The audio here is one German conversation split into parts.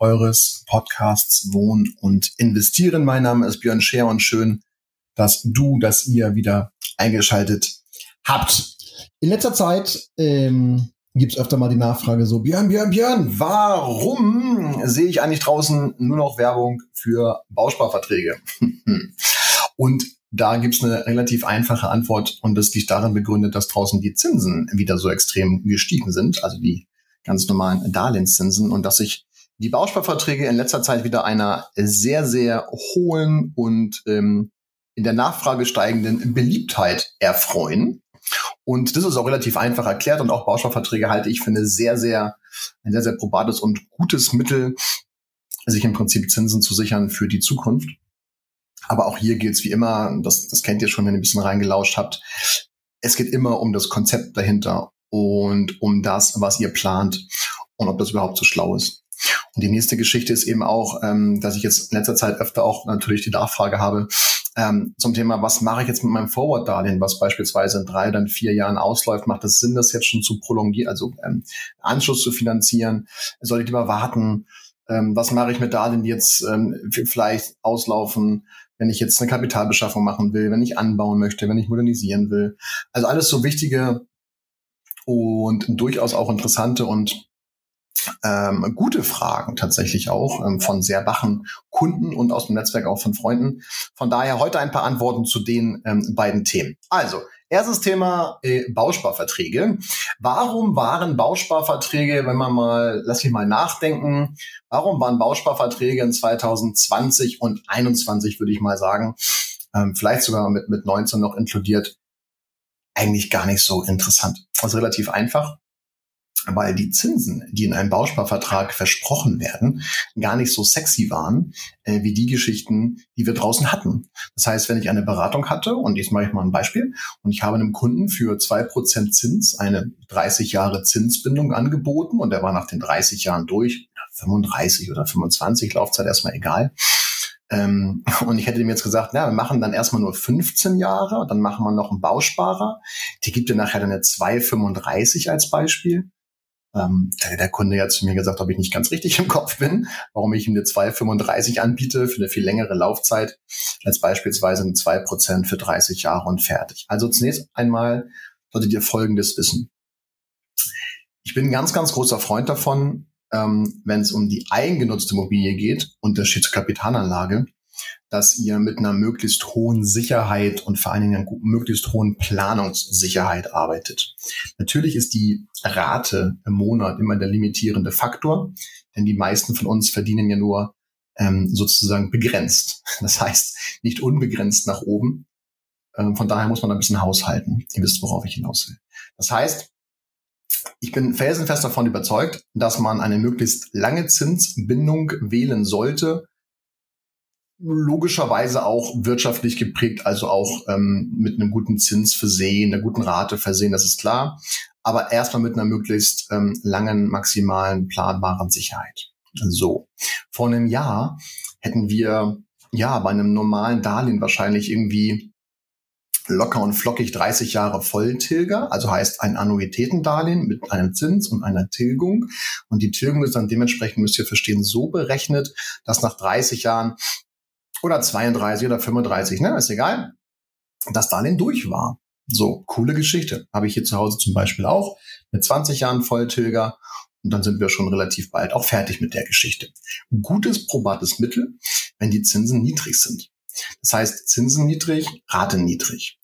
eures Podcasts Wohnen und Investieren. Mein Name ist Björn Scher und schön, dass du, dass ihr wieder eingeschaltet habt. In letzter Zeit ähm, gibt es öfter mal die Nachfrage so, Björn, Björn, Björn, warum sehe ich eigentlich draußen nur noch Werbung für Bausparverträge? und da gibt's eine relativ einfache Antwort und das liegt darin begründet, dass draußen die Zinsen wieder so extrem gestiegen sind, also die ganz normalen Darlehenszinsen und dass sich die Bausparverträge in letzter Zeit wieder einer sehr, sehr hohen und ähm, in der Nachfrage steigenden Beliebtheit erfreuen. Und das ist auch relativ einfach erklärt und auch Bausparverträge halte ich für eine sehr, sehr, ein sehr, sehr probates und gutes Mittel, sich im Prinzip Zinsen zu sichern für die Zukunft. Aber auch hier gilt es wie immer, das, das kennt ihr schon, wenn ihr ein bisschen reingelauscht habt. Es geht immer um das Konzept dahinter und um das, was ihr plant und ob das überhaupt so schlau ist. Und die nächste Geschichte ist eben auch, ähm, dass ich jetzt in letzter Zeit öfter auch natürlich die Nachfrage habe ähm, zum Thema, was mache ich jetzt mit meinem Forward-Darlehen, was beispielsweise in drei, dann vier Jahren ausläuft. Macht es Sinn, das jetzt schon zu prolongieren, also ähm, Anschluss zu finanzieren? Soll ich lieber warten? Ähm, was mache ich mit Darlehen, die jetzt ähm, vielleicht auslaufen? wenn ich jetzt eine Kapitalbeschaffung machen will, wenn ich anbauen möchte, wenn ich modernisieren will. Also alles so wichtige und durchaus auch interessante und ähm, gute Fragen tatsächlich auch ähm, von sehr wachen Kunden und aus dem Netzwerk auch von Freunden. Von daher heute ein paar Antworten zu den ähm, beiden Themen. Also, Erstes Thema äh, Bausparverträge. Warum waren Bausparverträge, wenn man mal, lass mich mal nachdenken, warum waren Bausparverträge in 2020 und 21, würde ich mal sagen, ähm, vielleicht sogar mit, mit 19 noch inkludiert, eigentlich gar nicht so interessant. Also relativ einfach weil die Zinsen, die in einem Bausparvertrag versprochen werden, gar nicht so sexy waren äh, wie die Geschichten, die wir draußen hatten. Das heißt, wenn ich eine Beratung hatte, und jetzt mache ich mal ein Beispiel, und ich habe einem Kunden für zwei Prozent Zins eine 30 Jahre Zinsbindung angeboten und der war nach den 30 Jahren durch, 35 oder 25, Laufzeit erstmal egal. Ähm, und ich hätte ihm jetzt gesagt, na, wir machen dann erstmal nur 15 Jahre dann machen wir noch einen Bausparer. Die gibt dir nachher dann eine 2,35 als Beispiel ähm, hat der Kunde ja zu mir gesagt, ob ich nicht ganz richtig im Kopf bin, warum ich ihm eine 2,35 anbiete für eine viel längere Laufzeit als beispielsweise eine 2% für 30 Jahre und fertig. Also zunächst einmal solltet ihr Folgendes wissen. Ich bin ein ganz, ganz großer Freund davon, ähm, wenn es um die eigengenutzte Immobilie geht, Unterschied zur Kapitalanlage, dass ihr mit einer möglichst hohen Sicherheit und vor allen Dingen einer möglichst hohen Planungssicherheit arbeitet. Natürlich ist die Rate im Monat immer der limitierende Faktor, denn die meisten von uns verdienen ja nur ähm, sozusagen begrenzt. Das heißt, nicht unbegrenzt nach oben. Ähm, von daher muss man ein bisschen haushalten. Ihr wisst, worauf ich hinaus will. Das heißt, ich bin felsenfest davon überzeugt, dass man eine möglichst lange Zinsbindung wählen sollte, logischerweise auch wirtschaftlich geprägt, also auch ähm, mit einem guten Zins versehen, einer guten Rate versehen, das ist klar. Aber erstmal mit einer möglichst ähm, langen, maximalen, planbaren Sicherheit. So. Vor einem Jahr hätten wir ja bei einem normalen Darlehen wahrscheinlich irgendwie locker und flockig 30 Jahre Volltilger, also heißt ein Annuitätendarlehen mit einem Zins und einer Tilgung. Und die Tilgung ist dann dementsprechend, müsst ihr verstehen, so berechnet, dass nach 30 Jahren oder 32 oder 35, ne, ist egal, dass Darlehen durch war. So, coole Geschichte. Habe ich hier zu Hause zum Beispiel auch mit 20 Jahren Volltilger und dann sind wir schon relativ bald auch fertig mit der Geschichte. Gutes, probates Mittel, wenn die Zinsen niedrig sind. Das heißt, Zinsen niedrig, Rate niedrig.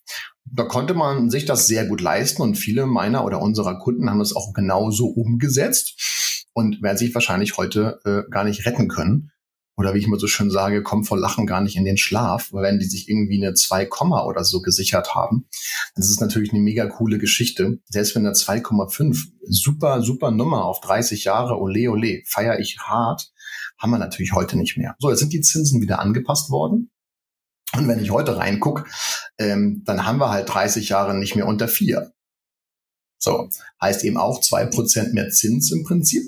Da konnte man sich das sehr gut leisten und viele meiner oder unserer Kunden haben das auch genauso umgesetzt und werden sich wahrscheinlich heute äh, gar nicht retten können, oder wie ich immer so schön sage, kommen vor Lachen gar nicht in den Schlaf, weil wenn die sich irgendwie eine 2, oder so gesichert haben, dann ist natürlich eine mega coole Geschichte. Selbst wenn eine 2,5, super, super Nummer auf 30 Jahre, ole, ole, feiere ich hart, Haben wir natürlich heute nicht mehr. So, jetzt sind die Zinsen wieder angepasst worden. Und wenn ich heute reingucke, ähm, dann haben wir halt 30 Jahre nicht mehr unter vier. So, heißt eben auch zwei Prozent mehr Zins im Prinzip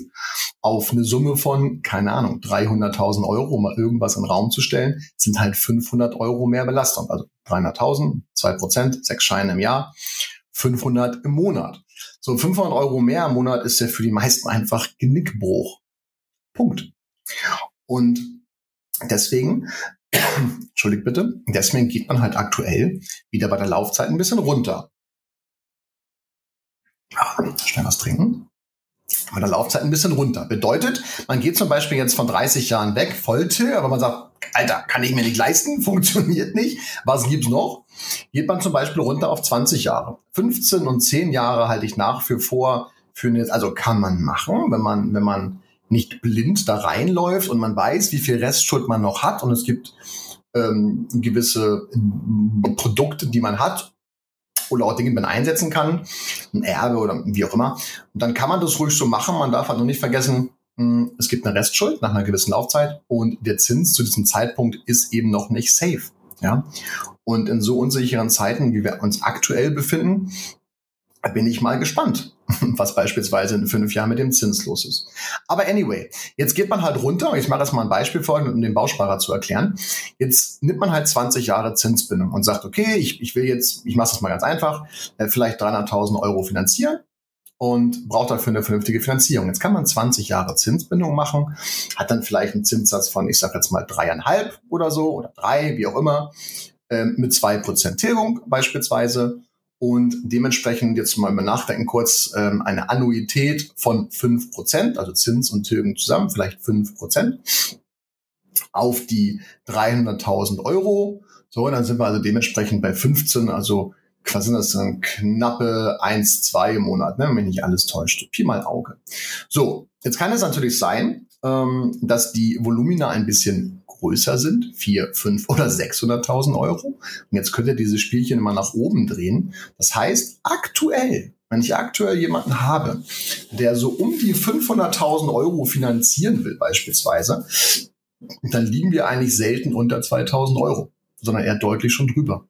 auf eine Summe von, keine Ahnung, 300.000 Euro, um mal irgendwas in den Raum zu stellen, sind halt 500 Euro mehr Belastung. Also 300.000, zwei Prozent, sechs Scheine im Jahr, 500 im Monat. So 500 Euro mehr im Monat ist ja für die meisten einfach Genickbruch. Punkt. Und deswegen, entschuldigt bitte, deswegen geht man halt aktuell wieder bei der Laufzeit ein bisschen runter. Schnell was trinken. Bei der Laufzeit ein bisschen runter. Bedeutet, man geht zum Beispiel jetzt von 30 Jahren weg, Volltill, aber man sagt, Alter, kann ich mir nicht leisten, funktioniert nicht. Was gibt's noch? Geht man zum Beispiel runter auf 20 Jahre. 15 und 10 Jahre halte ich nach für vor, für eine, also kann man machen, wenn man, wenn man nicht blind da reinläuft und man weiß, wie viel Restschuld man noch hat und es gibt ähm, gewisse Produkte, die man hat oder auch Dinge, die man einsetzen kann, ein Erbe oder wie auch immer. Und dann kann man das ruhig so machen. Man darf halt nur nicht vergessen, hm, es gibt eine Restschuld nach einer gewissen Laufzeit und der Zins zu diesem Zeitpunkt ist eben noch nicht safe. Ja? Und in so unsicheren Zeiten, wie wir uns aktuell befinden, bin ich mal gespannt, was beispielsweise in fünf Jahren mit dem Zins los ist. Aber anyway, jetzt geht man halt runter, ich mache das mal ein Beispiel vor, um den Bausparer zu erklären. Jetzt nimmt man halt 20 Jahre Zinsbindung und sagt, okay, ich, ich will jetzt, ich mache das mal ganz einfach, äh, vielleicht 300.000 Euro finanzieren und braucht dafür eine vernünftige Finanzierung. Jetzt kann man 20 Jahre Zinsbindung machen, hat dann vielleicht einen Zinssatz von, ich sage jetzt mal dreieinhalb oder so oder drei, wie auch immer, äh, mit zwei Prozent Tilgung beispielsweise und dementsprechend jetzt mal über nachdenken kurz ähm, eine Annuität von fünf Prozent, also Zins und Tilgung zusammen, vielleicht fünf Prozent auf die 300.000 Euro. So, und dann sind wir also dementsprechend bei 15, also was sind das dann knappe 1, 2 im Monat, ne, wenn mich nicht alles täuscht. Pi mal Auge. So, jetzt kann es natürlich sein, ähm, dass die Volumina ein bisschen größer sind, 4, 5 oder 600.000 Euro. Und jetzt könnt ihr diese Spielchen immer nach oben drehen. Das heißt, aktuell, wenn ich aktuell jemanden habe, der so um die 500.000 Euro finanzieren will beispielsweise, dann liegen wir eigentlich selten unter 2.000 Euro, sondern eher deutlich schon drüber.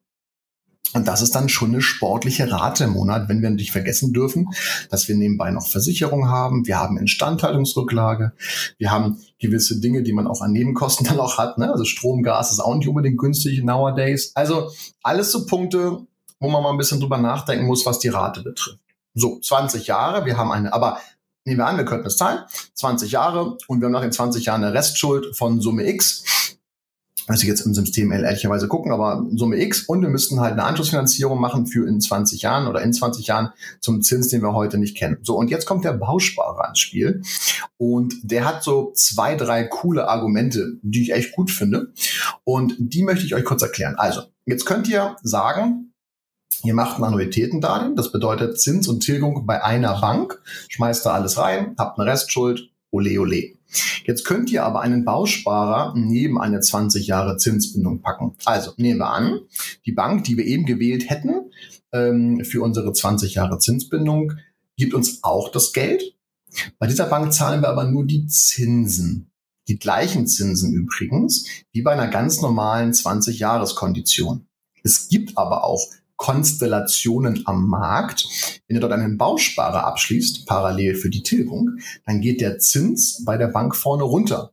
Und das ist dann schon eine sportliche Rate im Monat, wenn wir nicht vergessen dürfen, dass wir nebenbei noch Versicherung haben, wir haben Instandhaltungsrücklage, wir haben gewisse Dinge, die man auch an Nebenkosten dann auch hat. Ne? Also Strom, Gas ist auch nicht unbedingt günstig nowadays. Also alles so Punkte, wo man mal ein bisschen drüber nachdenken muss, was die Rate betrifft. So, 20 Jahre, wir haben eine, aber nehmen wir an, wir könnten es zahlen, 20 Jahre und wir haben nach den 20 Jahren eine Restschuld von Summe X ich jetzt im System ehrlicherweise gucken, aber Summe X und wir müssten halt eine Anschlussfinanzierung machen für in 20 Jahren oder in 20 Jahren zum Zins, den wir heute nicht kennen. So, und jetzt kommt der Bausparer ans Spiel und der hat so zwei, drei coole Argumente, die ich echt gut finde und die möchte ich euch kurz erklären. Also, jetzt könnt ihr sagen, Ihr macht ein Annuitätendarlehen, das bedeutet Zins und Tilgung bei einer Bank, schmeißt da alles rein, habt eine Restschuld, ole ole. Jetzt könnt ihr aber einen Bausparer neben eine 20 Jahre Zinsbindung packen. Also nehmen wir an, die Bank, die wir eben gewählt hätten ähm, für unsere 20 Jahre Zinsbindung, gibt uns auch das Geld. Bei dieser Bank zahlen wir aber nur die Zinsen. Die gleichen Zinsen übrigens wie bei einer ganz normalen 20-Jahres-Kondition. Es gibt aber auch Konstellationen am Markt. Wenn ihr dort einen Bausparer abschließt, parallel für die Tilgung, dann geht der Zins bei der Bank vorne runter.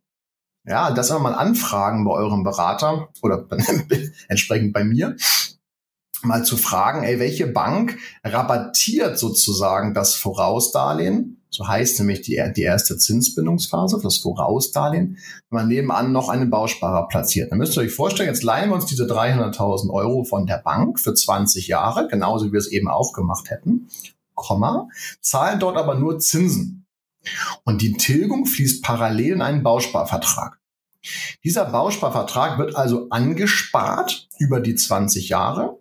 Ja, das immer mal anfragen bei eurem Berater oder entsprechend bei mir, mal zu fragen, ey, welche Bank rabattiert sozusagen das Vorausdarlehen so heißt nämlich die, die erste Zinsbindungsphase, das Vorausdarlehen, wenn man nebenan noch einen Bausparer platziert. Dann müsst ihr euch vorstellen, jetzt leihen wir uns diese 300.000 Euro von der Bank für 20 Jahre, genauso wie wir es eben auch gemacht hätten, Komma, zahlen dort aber nur Zinsen. Und die Tilgung fließt parallel in einen Bausparvertrag. Dieser Bausparvertrag wird also angespart über die 20 Jahre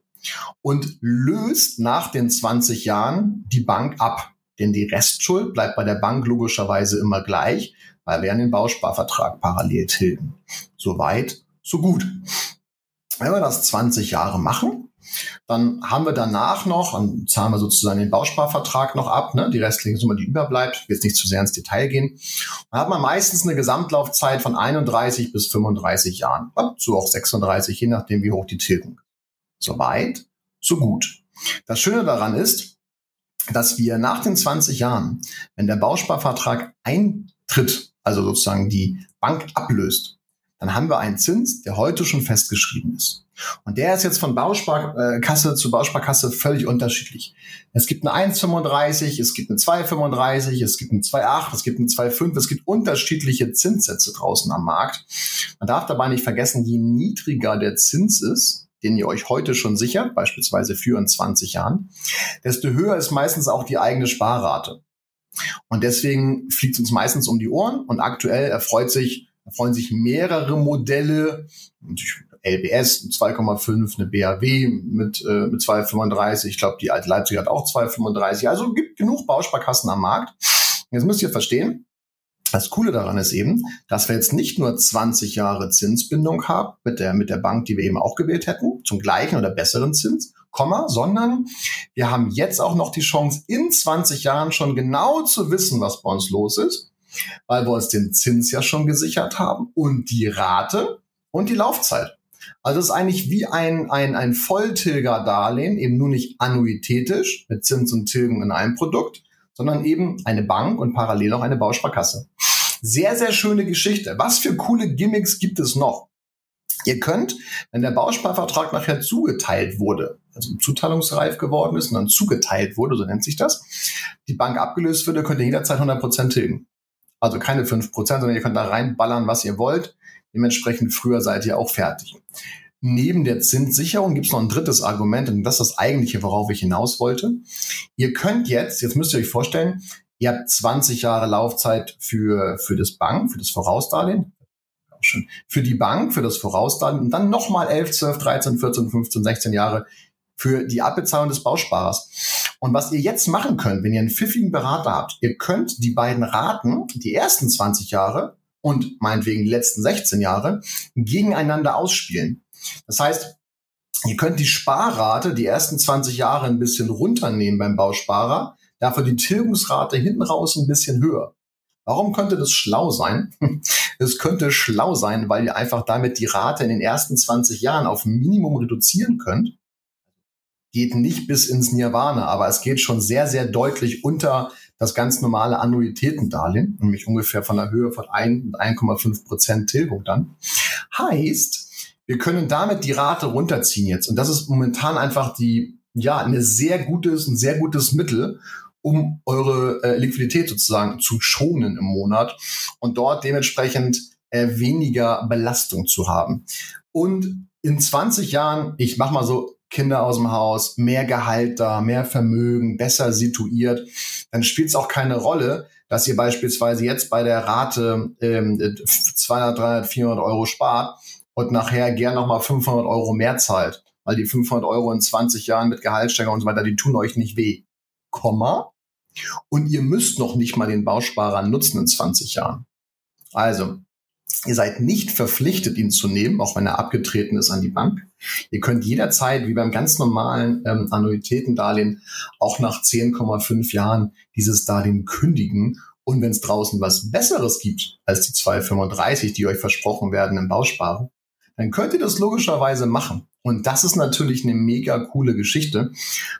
und löst nach den 20 Jahren die Bank ab. Denn die Restschuld bleibt bei der Bank logischerweise immer gleich, weil wir ja den Bausparvertrag parallel tilgen. So weit, so gut. Wenn wir das 20 Jahre machen, Dann haben wir danach noch, dann zahlen wir sozusagen den Bausparvertrag noch ab, ne, die restliche Summe, die überbleibt, will jetzt nicht zu sehr ins Detail gehen. Dann hat man meistens eine Gesamtlaufzeit von 31 bis 35 Jahren, so auch 36, je nachdem, wie hoch die Tilgung. Soweit, so gut. Das Schöne daran ist, dass wir nach den 20 Jahren, wenn der Bausparvertrag eintritt, also sozusagen die Bank ablöst, dann haben wir einen Zins, der heute schon festgeschrieben ist. Und der ist jetzt von Bausparkasse zu Bausparkasse völlig unterschiedlich. Es gibt eine 1,35, es gibt eine 2,35, es gibt eine 2,8, es gibt eine 2,5, es gibt unterschiedliche Zinssätze draußen am Markt. Man darf dabei nicht vergessen, je niedriger der Zins ist, den ihr euch heute schon sichert, beispielsweise für in 20 Jahren, desto höher ist meistens auch die eigene Sparrate. Und deswegen fliegt es uns meistens um die Ohren und aktuell erfreut sich erfreuen sich mehrere Modelle. LBS 2,5, eine BAW mit, äh, mit 2,35. Ich glaube, die alte Leipzig hat auch 2,35. Also gibt genug Bausparkassen am Markt. Jetzt müsst ihr verstehen, das Coole daran ist eben, dass wir jetzt nicht nur 20 Jahre Zinsbindung haben mit der, mit der Bank, die wir eben auch gewählt hätten, zum gleichen oder besseren Zins, Komma, sondern wir haben jetzt auch noch die Chance, in 20 Jahren schon genau zu wissen, was bei uns los ist, weil wir uns den Zins ja schon gesichert haben und die Rate und die Laufzeit. Also es ist eigentlich wie ein, ein, ein Volltilger-Darlehen, eben nur nicht annuitätisch mit Zins und Tilgung in einem Produkt, sondern eben eine Bank und parallel auch eine Bausparkasse. Sehr, sehr schöne Geschichte. Was für coole Gimmicks gibt es noch? Ihr könnt, wenn der Bausparvertrag nachher zugeteilt wurde, also zuteilungsreif geworden ist und dann zugeteilt wurde, so nennt sich das, die Bank abgelöst würde, könnt ihr jederzeit 100% tilgen. Also keine 5%, sondern ihr könnt da reinballern, was ihr wollt. Dementsprechend früher seid ihr auch fertig. Neben der Zinssicherung gibt es noch ein drittes Argument und das ist das eigentliche, worauf ich hinaus wollte. Ihr könnt jetzt, jetzt müsst ihr euch vorstellen, ihr habt 20 Jahre Laufzeit für, für das Bank, für das Vorausdarlehen, für die Bank, für das Vorausdarlehen und dann nochmal 11, 12, 13, 14, 15, 16 Jahre für die Abbezahlung des Bausparers. Und was ihr jetzt machen könnt, wenn ihr einen pfiffigen Berater habt, ihr könnt die beiden Raten, die ersten 20 Jahre und meinetwegen die letzten 16 Jahre, gegeneinander ausspielen. Das heißt, ihr könnt die Sparrate die ersten 20 Jahre ein bisschen runternehmen beim Bausparer, dafür die Tilgungsrate hinten raus ein bisschen höher. Warum könnte das schlau sein? Es könnte schlau sein, weil ihr einfach damit die Rate in den ersten 20 Jahren auf Minimum reduzieren könnt. Geht nicht bis ins Nirvana, aber es geht schon sehr, sehr deutlich unter das ganz normale Annuitätendarlehen, nämlich ungefähr von der Höhe von 1 und 1,5 Prozent Tilgung dann. Heißt, wir können damit die Rate runterziehen jetzt. Und das ist momentan einfach die, ja, eine sehr gutes, ein sehr gutes Mittel, um eure äh, Liquidität sozusagen zu schonen im Monat und dort dementsprechend äh, weniger Belastung zu haben. Und in 20 Jahren, ich mach mal so Kinder aus dem Haus, mehr Gehalt da, mehr Vermögen, besser situiert, dann spielt es auch keine Rolle, dass ihr beispielsweise jetzt bei der Rate ähm, 200, 300, 400 Euro spart und nachher gern nochmal 500 Euro mehr zahlt, weil die 500 Euro in 20 Jahren mit Gehaltssteigerung und so weiter, die tun euch nicht weh. Komma. Und ihr müsst noch nicht mal den Bausparer nutzen in 20 Jahren. Also, ihr seid nicht verpflichtet, ihn zu nehmen, auch wenn er abgetreten ist an die Bank. Ihr könnt jederzeit, wie beim ganz normalen ähm, Annuitätendarlehen, auch nach 10,5 Jahren dieses Darlehen kündigen und wenn es draußen was Besseres gibt als die 2,35, die euch versprochen werden im Bausparer, dann könnt ihr das logischerweise machen. Und das ist natürlich eine mega coole Geschichte,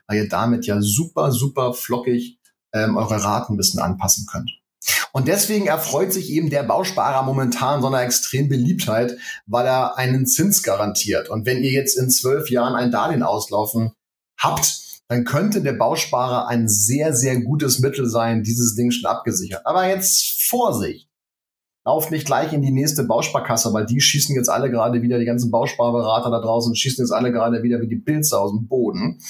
weil ihr damit ja super, super flockig ähm, eure Raten ein bisschen anpassen könnt. Und deswegen erfreut sich eben der Bausparer momentan so einer extrem Beliebtheit, weil er einen Zins garantiert. Und wenn ihr jetzt in zwölf Jahren ein Darlehen auslaufen habt, dann könnte der Bausparer ein sehr, sehr gutes Mittel sein, dieses Ding schon abgesichert. Aber jetzt Vorsicht! Lauft nicht gleich in die nächste Bausparkasse, weil die schießen jetzt alle gerade wieder, die ganzen Bausparberater da draußen schießen jetzt alle gerade wieder wie die Pilze aus dem Boden.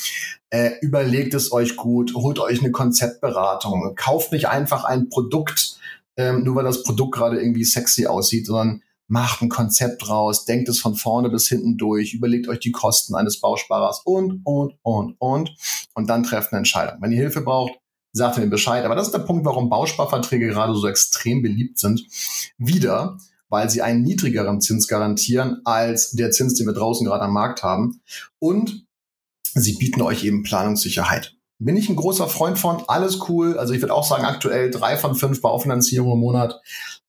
Äh, überlegt es euch gut, holt euch eine Konzeptberatung, kauft nicht einfach ein Produkt, ähm, nur weil das Produkt gerade irgendwie sexy aussieht, sondern macht ein Konzept raus, denkt es von vorne bis hinten durch, überlegt euch die Kosten eines Bausparers und, und, und, und, und dann trefft eine Entscheidung. Wenn ihr Hilfe braucht, sagt mir Bescheid. Aber das ist der Punkt, warum Bausparverträge gerade so extrem beliebt sind. Wieder, weil sie einen niedrigeren Zins garantieren als der Zins, den wir draußen gerade am Markt haben. Und sie bieten euch eben Planungssicherheit. Bin ich ein großer Freund von, alles cool. Also ich würde auch sagen, aktuell drei von fünf Baufinanzierungen im Monat,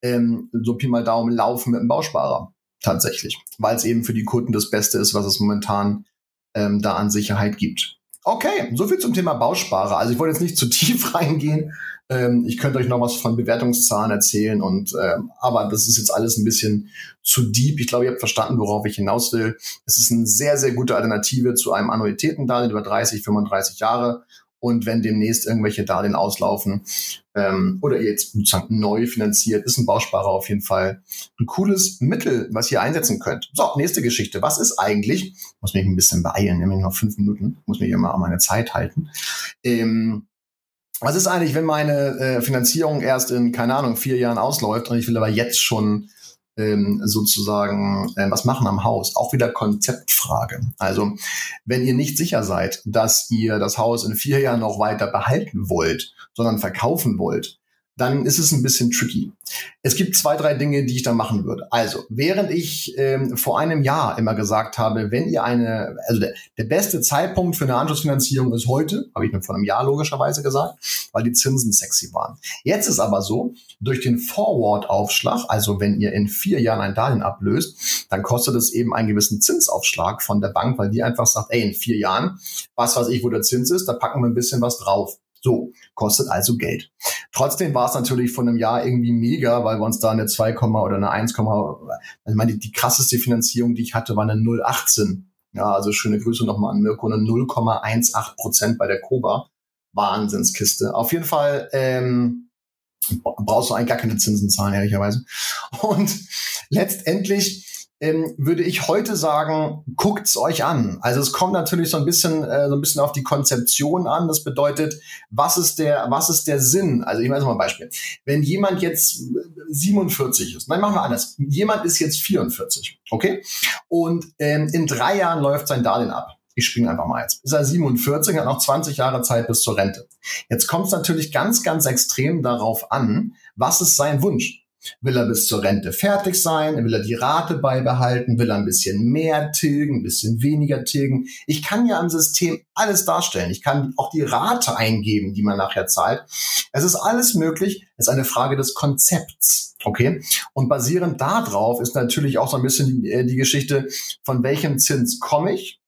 ähm, so Pi mal Daumen, laufen mit dem Bausparer. Tatsächlich. Weil es eben für die Kunden das Beste ist, was es momentan ähm, da an Sicherheit gibt. Okay, so viel zum Thema Bausparer. Also ich wollte jetzt nicht zu tief reingehen. Ähm, ich könnte euch noch was von Bewertungszahlen erzählen und ähm, aber das ist jetzt alles ein bisschen zu deep. Ich glaube, ihr habt verstanden, worauf ich hinaus will. Es ist eine sehr, sehr gute Alternative zu einem Annuitätendarlehen über 30, 35 Jahre. Und wenn demnächst irgendwelche Darlehen auslaufen ähm, oder jetzt sozusagen neu finanziert, ist ein Bausparer auf jeden Fall ein cooles Mittel, was ihr einsetzen könnt. So, nächste Geschichte. Was ist eigentlich, muss mich ein bisschen beeilen, nämlich noch fünf Minuten, muss mich immer an meine Zeit halten. Ähm, was ist eigentlich, wenn meine äh, Finanzierung erst in, keine Ahnung, vier Jahren ausläuft und ich will aber jetzt schon ähm, sozusagen äh, was machen am Haus? Auch wieder Konzeptfrage. Also, wenn ihr nicht sicher seid, dass ihr das Haus in vier Jahren noch weiter behalten wollt, sondern verkaufen wollt, dann ist es ein bisschen tricky. Es gibt zwei, drei Dinge, die ich da machen würde. Also, während ich ähm, vor einem Jahr immer gesagt habe, wenn ihr eine, also der, der beste Zeitpunkt für eine Anschlussfinanzierung ist heute, habe ich mir vor einem Jahr logischerweise gesagt, weil die Zinsen sexy waren. Jetzt ist aber so, durch den Forward-Aufschlag, also wenn ihr in vier Jahren ein Darlehen ablöst, dann kostet es eben einen gewissen Zinsaufschlag von der Bank, weil die einfach sagt, ey, in vier Jahren, was weiß ich, wo der Zins ist, da packen wir ein bisschen was drauf. So, kostet also Geld. Trotzdem war es natürlich von einem Jahr irgendwie mega, weil wir uns da eine 2, oder eine 1, also ich meine, die, die krasseste Finanzierung, die ich hatte, war eine 0,18. Ja, also schöne Grüße nochmal an Mirko, eine 0,18 Prozent bei der Koba. Wahnsinnskiste. Auf jeden Fall ähm, brauchst du eigentlich gar keine Zinsen zahlen, ehrlicherweise. Und letztendlich ähm, würde ich heute sagen, guckt's euch an. Also es kommt natürlich so ein bisschen, äh, so ein bisschen auf die Konzeption an. Das bedeutet, was ist der, was ist der Sinn? Also ich mache mal ein Beispiel. Wenn jemand jetzt 47 ist, nein, machen wir anders. Jemand ist jetzt 44, okay? Und ähm, in drei Jahren läuft sein Darlehen ab. Ich springe einfach mal jetzt. Ist er 47, hat noch 20 Jahre Zeit bis zur Rente. Jetzt kommt es natürlich ganz, ganz extrem darauf an, was ist sein Wunsch? Will er bis zur Rente fertig sein? Will er die Rate beibehalten? Will er ein bisschen mehr tilgen, ein bisschen weniger tilgen? Ich kann ja am System alles darstellen. Ich kann auch die Rate eingeben, die man nachher zahlt. Es ist alles möglich. Es ist eine Frage des Konzepts. Okay? Und basierend darauf ist natürlich auch so ein bisschen die, äh, die Geschichte, von welchem Zins komme ich?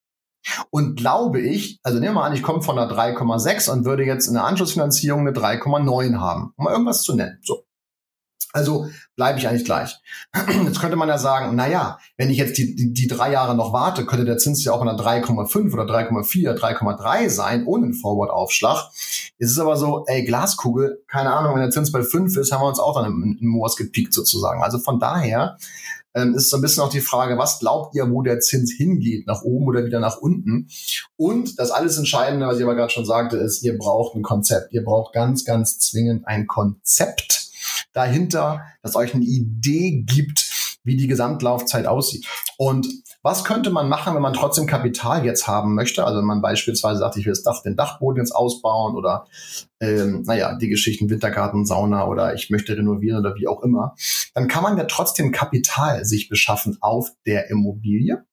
Und glaube ich, also nehmen wir mal an, ich komme von einer 3,6 und würde jetzt in der Anschlussfinanzierung eine 3,9 haben, um mal irgendwas zu nennen. So. Also bleibe ich eigentlich gleich. Jetzt könnte man ja sagen, na ja, wenn ich jetzt die, die, die drei Jahre noch warte, könnte der Zins ja auch in einer 3,5 oder 3,4, 3,3 sein, ohne einen Forward-Aufschlag. Es ist aber so, ey, Glaskugel, keine Ahnung, wenn der Zins bei 5 ist, haben wir uns auch dann im, im Moors gepiekt sozusagen. Also von daher ähm, ist so ein bisschen auch die Frage, was glaubt ihr, wo der Zins hingeht, nach oben oder wieder nach unten? Und das alles Entscheidende, was ich aber gerade schon sagte, ist, ihr braucht ein Konzept. Ihr braucht ganz, ganz zwingend ein Konzept dahinter, das euch eine Idee gibt, wie die Gesamtlaufzeit aussieht. Und was könnte man machen, wenn man trotzdem Kapital jetzt haben möchte? Also wenn man beispielsweise sagt, ich will das Dach, den Dachboden jetzt ausbauen oder ähm, naja, die Geschichten Wintergarten, Sauna oder ich möchte renovieren oder wie auch immer, dann kann man ja trotzdem Kapital sich beschaffen auf der Immobilie.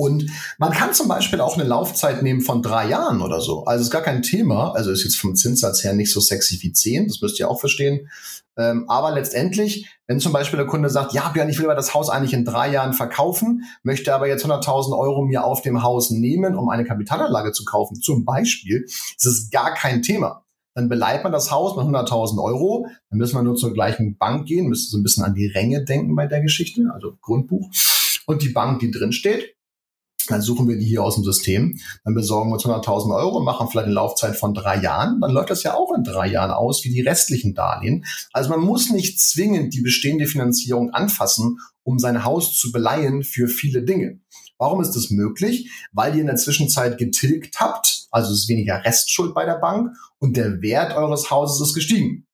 Und man kann zum Beispiel auch eine Laufzeit nehmen von drei Jahren oder so. Also ist gar kein Thema. Also ist jetzt vom Zinssatz her nicht so sexy wie zehn. Das müsst ihr auch verstehen. Ähm, aber letztendlich, wenn zum Beispiel der Kunde sagt, ja, Björn, ich will aber das Haus eigentlich in drei Jahren verkaufen, möchte aber jetzt 100.000 Euro mir auf dem Haus nehmen, um eine Kapitalanlage zu kaufen, zum Beispiel, ist es gar kein Thema. Dann beleiht man das Haus mit 100.000 Euro, dann müssen wir nur zur gleichen Bank gehen, müsste so ein bisschen an die Ränge denken bei der Geschichte, also Grundbuch. Und die Bank, die drin steht, dann suchen wir die hier aus dem System, dann besorgen wir uns 100.000 Euro, machen vielleicht eine Laufzeit von drei Jahren, dann läuft das ja auch in drei Jahren aus, wie die restlichen Darlehen. Also man muss nicht zwingend die bestehende Finanzierung anfassen, um sein Haus zu beleihen für viele Dinge. Warum ist das möglich? Weil ihr in der Zwischenzeit getilgt habt, also es ist weniger Restschuld bei der Bank und der Wert eures Hauses ist gestiegen.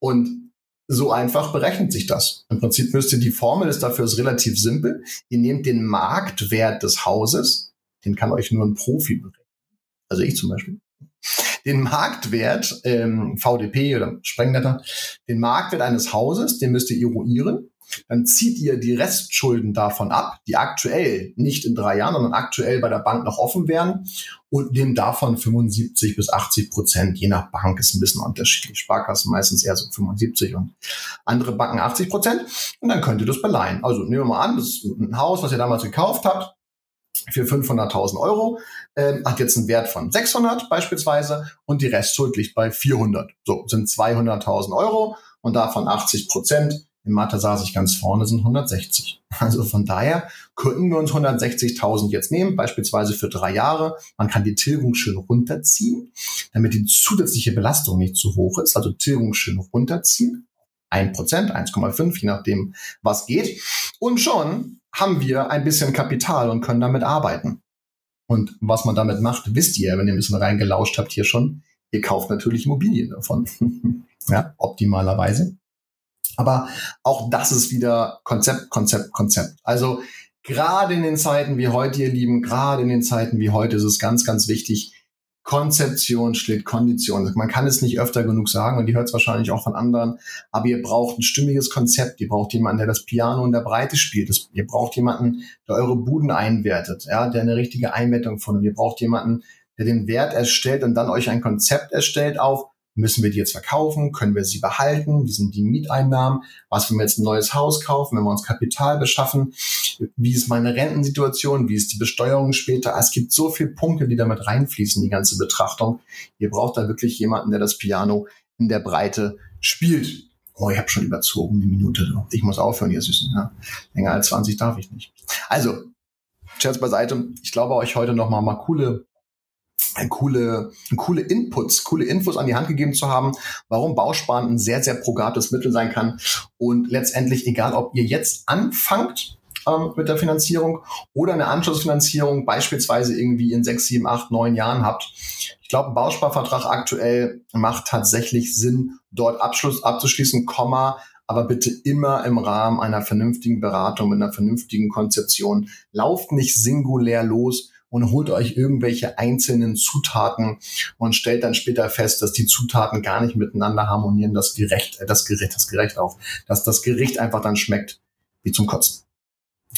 Und so einfach berechnet sich das. Im Prinzip müsst ihr die Formel ist dafür ist relativ simpel. Ihr nehmt den Marktwert des Hauses, den kann euch nur ein Profi berechnen. Also ich zum Beispiel. Den Marktwert, ähm, VDP oder Sprengnetter, den Marktwert eines Hauses, den müsst ihr eruieren dann zieht ihr die Restschulden davon ab, die aktuell nicht in drei Jahren, sondern aktuell bei der Bank noch offen wären und nehmt davon 75 bis 80 Prozent, je nach Bank ist ein bisschen unterschiedlich. Sparkassen meistens eher so 75 und andere Banken 80 Prozent und dann könnt ihr das beleihen. Also nehmen wir mal an, das ist ein Haus, was ihr damals gekauft habt, für 500.000 Euro, ähm, hat jetzt einen Wert von 600 beispielsweise und die Restschuld liegt bei 400. So sind 200.000 Euro und davon 80 Prozent in Mathe saß ich ganz vorne, sind 160. Also von daher könnten wir uns 160.000 jetzt nehmen, beispielsweise für drei Jahre. Man kann die Tilgung schön runterziehen, damit die zusätzliche Belastung nicht zu hoch ist. Also Tilgung schön runterziehen. 1%, 1,5, je nachdem, was geht. Und schon haben wir ein bisschen Kapital und können damit arbeiten. Und was man damit macht, wisst ihr, wenn ihr ein bisschen reingelauscht habt hier schon. Ihr kauft natürlich Immobilien davon. ja, optimalerweise. Aber auch das ist wieder Konzept, Konzept, Konzept. Also gerade in den Zeiten wie heute, ihr Lieben, gerade in den Zeiten wie heute ist es ganz, ganz wichtig, Konzeption schlägt Kondition. Man kann es nicht öfter genug sagen und die hört es wahrscheinlich auch von anderen, aber ihr braucht ein stimmiges Konzept. Ihr braucht jemanden, der das Piano in der Breite spielt. ihr braucht jemanden, der eure Buden einwertet, ja, der eine richtige Einwertung von. Und ihr braucht jemanden, der den Wert erstellt und dann euch ein Konzept erstellt auf, Müssen wir die jetzt verkaufen? Können wir sie behalten? Wie sind die Mieteinnahmen? Was, wenn wir jetzt ein neues Haus kaufen, wenn wir uns Kapital beschaffen? Wie ist meine Rentensituation? Wie ist die Besteuerung später? Es gibt so viele Punkte, die damit reinfließen, die ganze Betrachtung. Ihr braucht da wirklich jemanden, der das Piano in der Breite spielt. Oh, ich habe schon überzogen, die Minute. Ich muss aufhören, ihr Süßen. Ja. Länger als 20 darf ich nicht. Also, Scherz beiseite. Ich glaube euch heute noch mal, mal coole coole, coole Inputs, coole Infos an die Hand gegeben zu haben, warum Bausparen ein sehr, sehr progates Mittel sein kann. Und letztendlich, egal ob ihr jetzt anfangt ähm, mit der Finanzierung oder eine Anschlussfinanzierung beispielsweise irgendwie in sechs, sieben, acht, neun Jahren habt. Ich glaube, ein Bausparvertrag aktuell macht tatsächlich Sinn, dort Abschluss abzuschließen, Komma, aber bitte immer im Rahmen einer vernünftigen Beratung, mit einer vernünftigen Konzeption. Lauft nicht singulär los, und holt euch irgendwelche einzelnen Zutaten und stellt dann später fest, dass die Zutaten gar nicht miteinander harmonieren, das Gericht, äh, das Gericht, das Gericht auf, dass das Gericht einfach dann schmeckt wie zum Kotzen.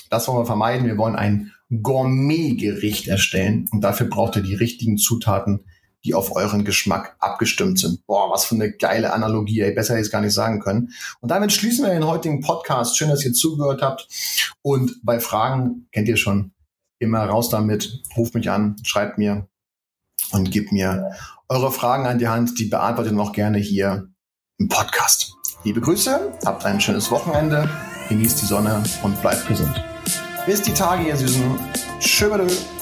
Das wollen wir vermeiden. Wir wollen ein Gourmet-Gericht erstellen und dafür braucht ihr die richtigen Zutaten, die auf euren Geschmack abgestimmt sind. Boah, was für eine geile Analogie, ey. besser hätte ich es gar nicht sagen können. Und damit schließen wir den heutigen Podcast. Schön, dass ihr zugehört habt. Und bei Fragen kennt ihr schon immer raus damit, ruft mich an, schreibt mir und gebt mir eure Fragen an die Hand. Die beantwortet noch gerne hier im Podcast. Liebe Grüße, habt ein schönes Wochenende, genießt die Sonne und bleibt gesund. Bis die Tage, ihr Süßen. Tschüss.